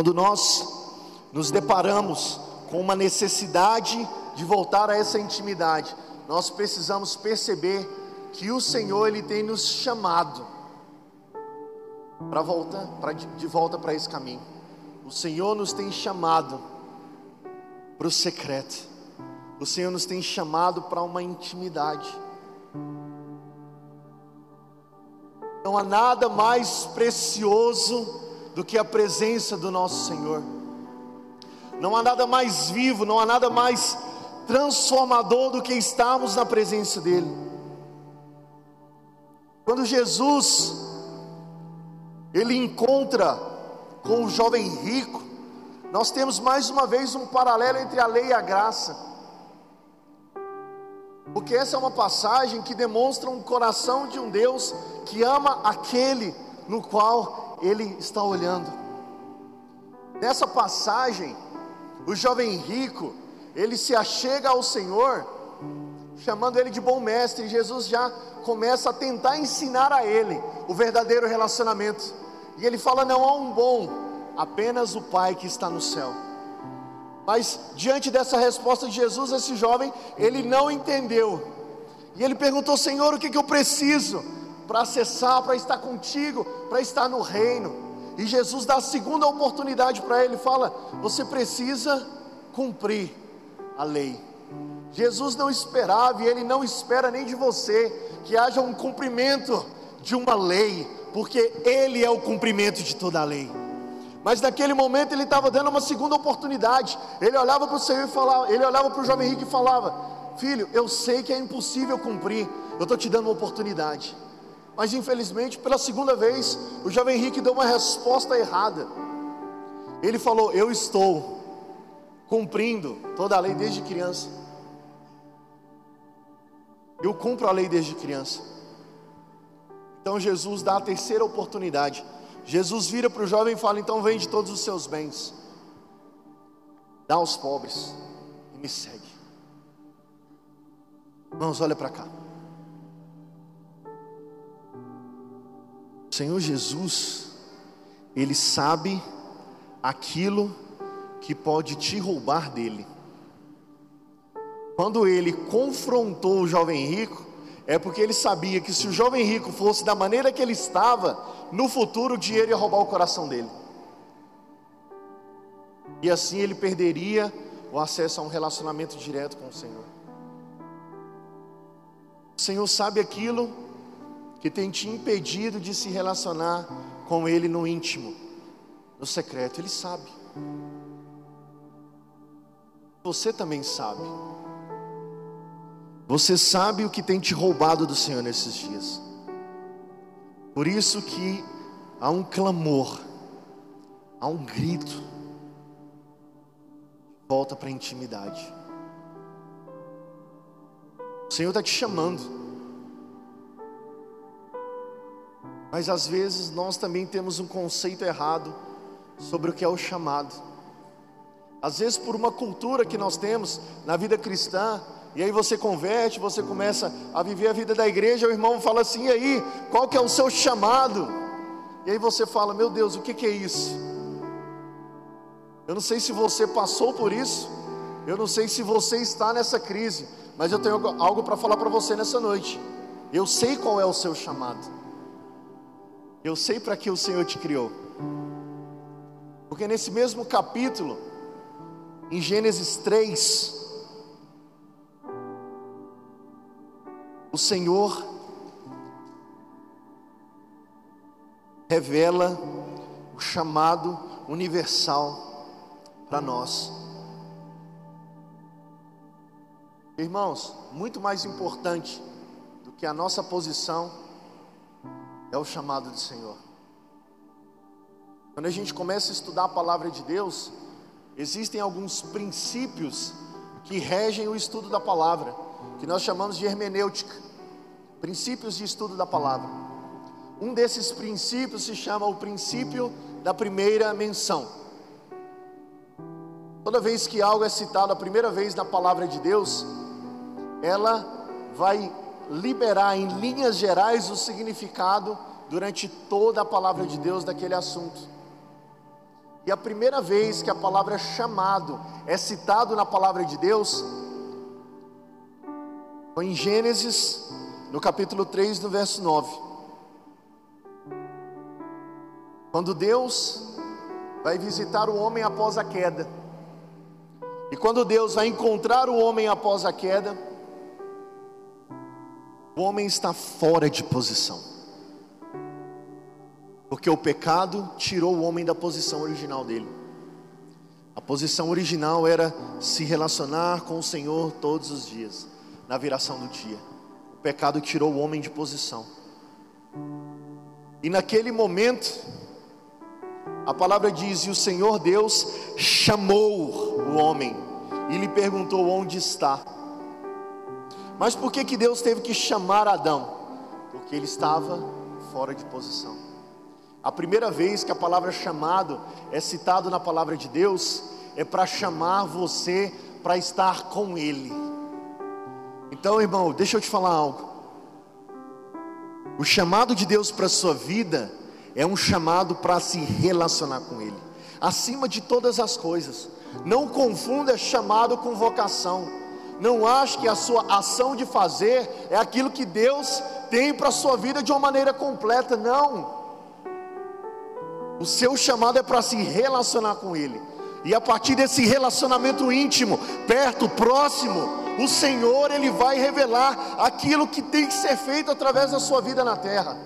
Quando nós nos deparamos com uma necessidade de voltar a essa intimidade, nós precisamos perceber que o Senhor ele tem nos chamado para volta, para de volta para esse caminho. O Senhor nos tem chamado para o secreto. O Senhor nos tem chamado para uma intimidade. Não há nada mais precioso do que a presença do nosso Senhor. Não há nada mais vivo, não há nada mais transformador do que estarmos na presença dEle. Quando Jesus ele encontra com o jovem rico, nós temos mais uma vez um paralelo entre a lei e a graça. Porque essa é uma passagem que demonstra um coração de um Deus que ama aquele no qual ele está olhando. Nessa passagem, o jovem rico, ele se achega ao Senhor, chamando ele de bom mestre, e Jesus já começa a tentar ensinar a ele o verdadeiro relacionamento. E ele fala: Não há um bom, apenas o Pai que está no céu. Mas diante dessa resposta de Jesus, esse jovem, ele não entendeu. E ele perguntou: Senhor, o que, que eu preciso para acessar, para estar contigo, para estar no reino? E Jesus dá a segunda oportunidade para ele: fala, você precisa cumprir a lei. Jesus não esperava e ele não espera nem de você que haja um cumprimento de uma lei, porque ele é o cumprimento de toda a lei. Mas naquele momento ele estava dando uma segunda oportunidade. Ele olhava para o Senhor e falava, ele olhava para o jovem rico e falava: Filho, eu sei que é impossível cumprir, eu estou te dando uma oportunidade. Mas infelizmente, pela segunda vez, o jovem rico deu uma resposta errada. Ele falou: Eu estou cumprindo toda a lei desde criança. Eu cumpro a lei desde criança. Então Jesus dá a terceira oportunidade. Jesus vira para o jovem e fala: Então vende todos os seus bens, dá aos pobres e me segue. Irmãos, olha para cá. Senhor Jesus, Ele sabe aquilo que pode te roubar dele. Quando ele confrontou o jovem rico, é porque ele sabia que se o jovem rico fosse da maneira que ele estava, no futuro o dinheiro ia roubar o coração dele. E assim ele perderia o acesso a um relacionamento direto com o Senhor. O Senhor sabe aquilo que tem te impedido de se relacionar com Ele no íntimo, no secreto, Ele sabe. Você também sabe. Você sabe o que tem te roubado do Senhor nesses dias. Por isso que há um clamor, há um grito. Volta para a intimidade. O Senhor está te chamando. Mas às vezes nós também temos um conceito errado sobre o que é o chamado. Às vezes por uma cultura que nós temos na vida cristã, e aí você converte, você começa a viver a vida da igreja, o irmão fala assim: e aí, qual que é o seu chamado? E aí você fala: meu Deus, o que, que é isso? Eu não sei se você passou por isso, eu não sei se você está nessa crise, mas eu tenho algo para falar para você nessa noite. Eu sei qual é o seu chamado, eu sei para que o Senhor te criou, porque nesse mesmo capítulo, em Gênesis 3, o Senhor revela o chamado universal para nós. Irmãos, muito mais importante do que a nossa posição é o chamado do Senhor. Quando a gente começa a estudar a palavra de Deus, existem alguns princípios que regem o estudo da palavra que nós chamamos de hermenêutica, princípios de estudo da palavra. Um desses princípios se chama o princípio da primeira menção. Toda vez que algo é citado a primeira vez na palavra de Deus, ela vai liberar em linhas gerais o significado durante toda a palavra de Deus daquele assunto. E a primeira vez que a palavra chamado é citado na palavra de Deus foi em Gênesis, no capítulo 3, no verso 9. Quando Deus vai visitar o homem após a queda. E quando Deus vai encontrar o homem após a queda, o homem está fora de posição. Porque o pecado tirou o homem da posição original dele. A posição original era se relacionar com o Senhor todos os dias, na viração do dia. O pecado tirou o homem de posição. E naquele momento, a palavra diz: E o Senhor Deus chamou o homem e lhe perguntou: Onde está? Mas por que, que Deus teve que chamar Adão? Porque ele estava fora de posição. A primeira vez que a palavra chamado é citado na palavra de Deus é para chamar você para estar com Ele. Então, irmão, deixa eu te falar algo. O chamado de Deus para a sua vida é um chamado para se relacionar com Ele, acima de todas as coisas. Não confunda chamado com vocação. Não ache que a sua ação de fazer é aquilo que Deus tem para a sua vida de uma maneira completa. Não. O seu chamado é para se relacionar com Ele. E a partir desse relacionamento íntimo, perto, próximo, o Senhor ele vai revelar aquilo que tem que ser feito através da sua vida na terra.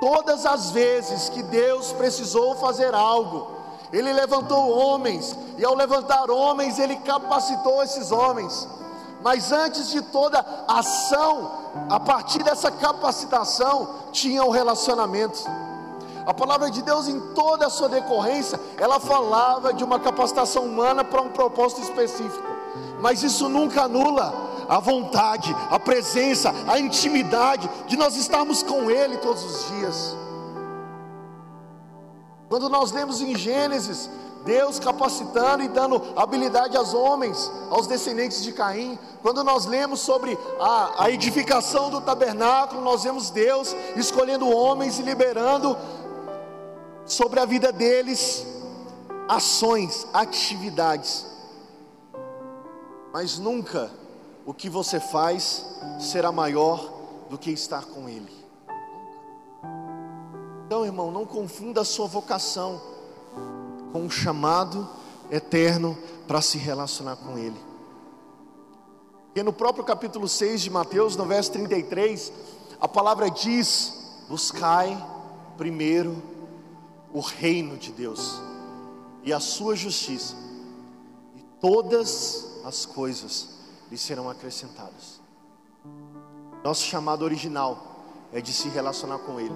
Todas as vezes que Deus precisou fazer algo, ele levantou homens, e ao levantar homens, ele capacitou esses homens. Mas antes de toda ação, a partir dessa capacitação, tinha o um relacionamento. A palavra de Deus, em toda a sua decorrência, ela falava de uma capacitação humana para um propósito específico, mas isso nunca anula a vontade, a presença, a intimidade de nós estarmos com Ele todos os dias. Quando nós lemos em Gênesis, Deus capacitando e dando habilidade aos homens, aos descendentes de Caim. Quando nós lemos sobre a, a edificação do tabernáculo, nós vemos Deus escolhendo homens e liberando sobre a vida deles ações, atividades. Mas nunca o que você faz será maior do que estar com Ele. Então, irmão, não confunda a sua vocação com um chamado eterno para se relacionar com Ele. E no próprio capítulo 6 de Mateus, no verso 33, a palavra diz: Buscai primeiro o reino de Deus e a sua justiça, e todas as coisas lhe serão acrescentadas. Nosso chamado original é de se relacionar com Ele,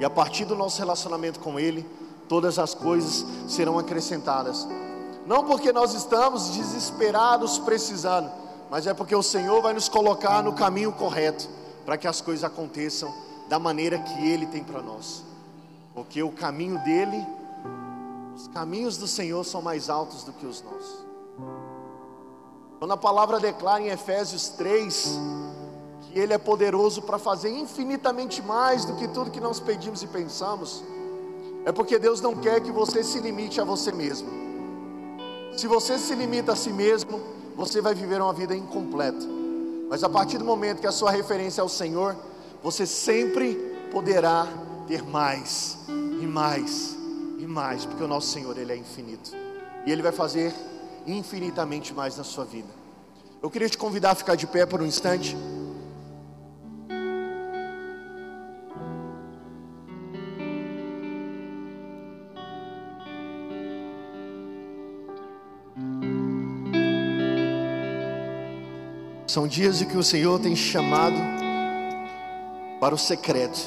e a partir do nosso relacionamento com Ele, todas as coisas serão acrescentadas. Não porque nós estamos desesperados precisando, mas é porque o Senhor vai nos colocar no caminho correto para que as coisas aconteçam da maneira que Ele tem para nós porque o caminho dele, os caminhos do Senhor são mais altos do que os nossos. Quando a palavra declara em Efésios 3 que Ele é poderoso para fazer infinitamente mais do que tudo que nós pedimos e pensamos, é porque Deus não quer que você se limite a você mesmo. Se você se limita a si mesmo, você vai viver uma vida incompleta. Mas a partir do momento que a sua referência é o Senhor, você sempre poderá ter mais e mais e mais, porque o nosso Senhor ele é infinito e ele vai fazer infinitamente mais na sua vida. Eu queria te convidar a ficar de pé por um instante. São dias em que o Senhor tem chamado para o secreto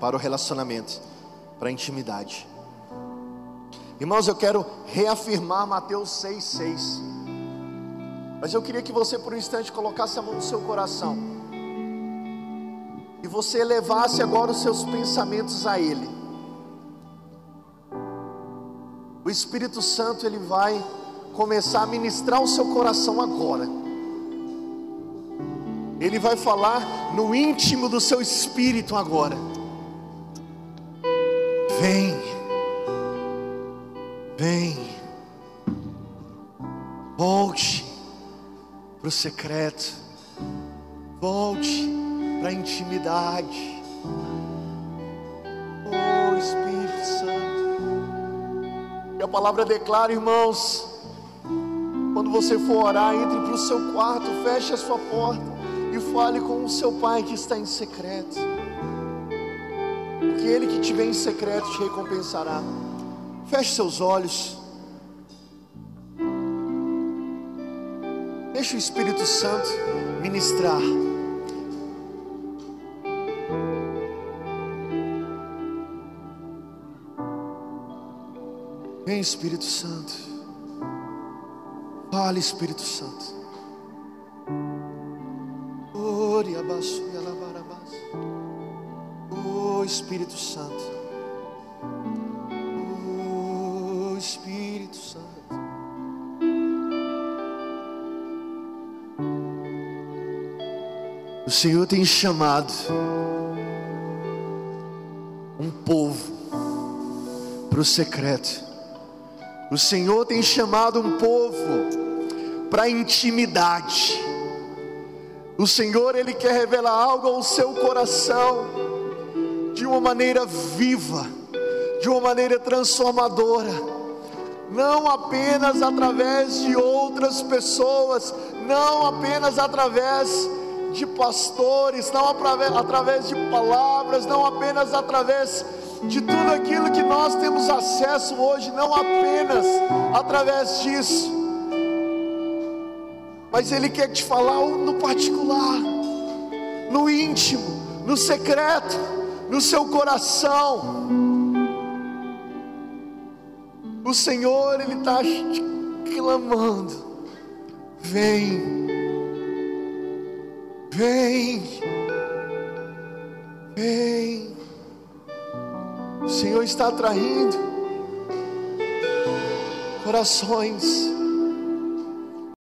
para o relacionamento, para a intimidade. Irmãos, eu quero reafirmar Mateus 6,6. Mas eu queria que você por um instante colocasse a mão no seu coração. E você levasse agora os seus pensamentos a Ele. O Espírito Santo ele vai começar a ministrar o seu coração agora. Ele vai falar no íntimo do seu espírito agora. Vem, vem, volte para o secreto, volte para a intimidade. Oh Espírito Santo, e a palavra declara, irmãos, quando você for orar, entre para o seu quarto, feche a sua porta e fale com o seu pai que está em secreto. Porque ele que te vê em secreto te recompensará. Feche seus olhos. Deixa o Espírito Santo ministrar. Vem Espírito Santo. Fale Espírito Santo. Oh Espírito Santo. Oh Espírito Santo. O Senhor tem chamado um povo para o secreto. O Senhor tem chamado um povo para intimidade. O Senhor, Ele quer revelar algo ao seu coração, de uma maneira viva, de uma maneira transformadora, não apenas através de outras pessoas, não apenas através de pastores, não através de palavras, não apenas através de tudo aquilo que nós temos acesso hoje, não apenas através disso, mas Ele quer te falar no particular, no íntimo, no secreto, no seu coração. O Senhor, Ele está clamando: vem, vem, vem. O Senhor está atraindo corações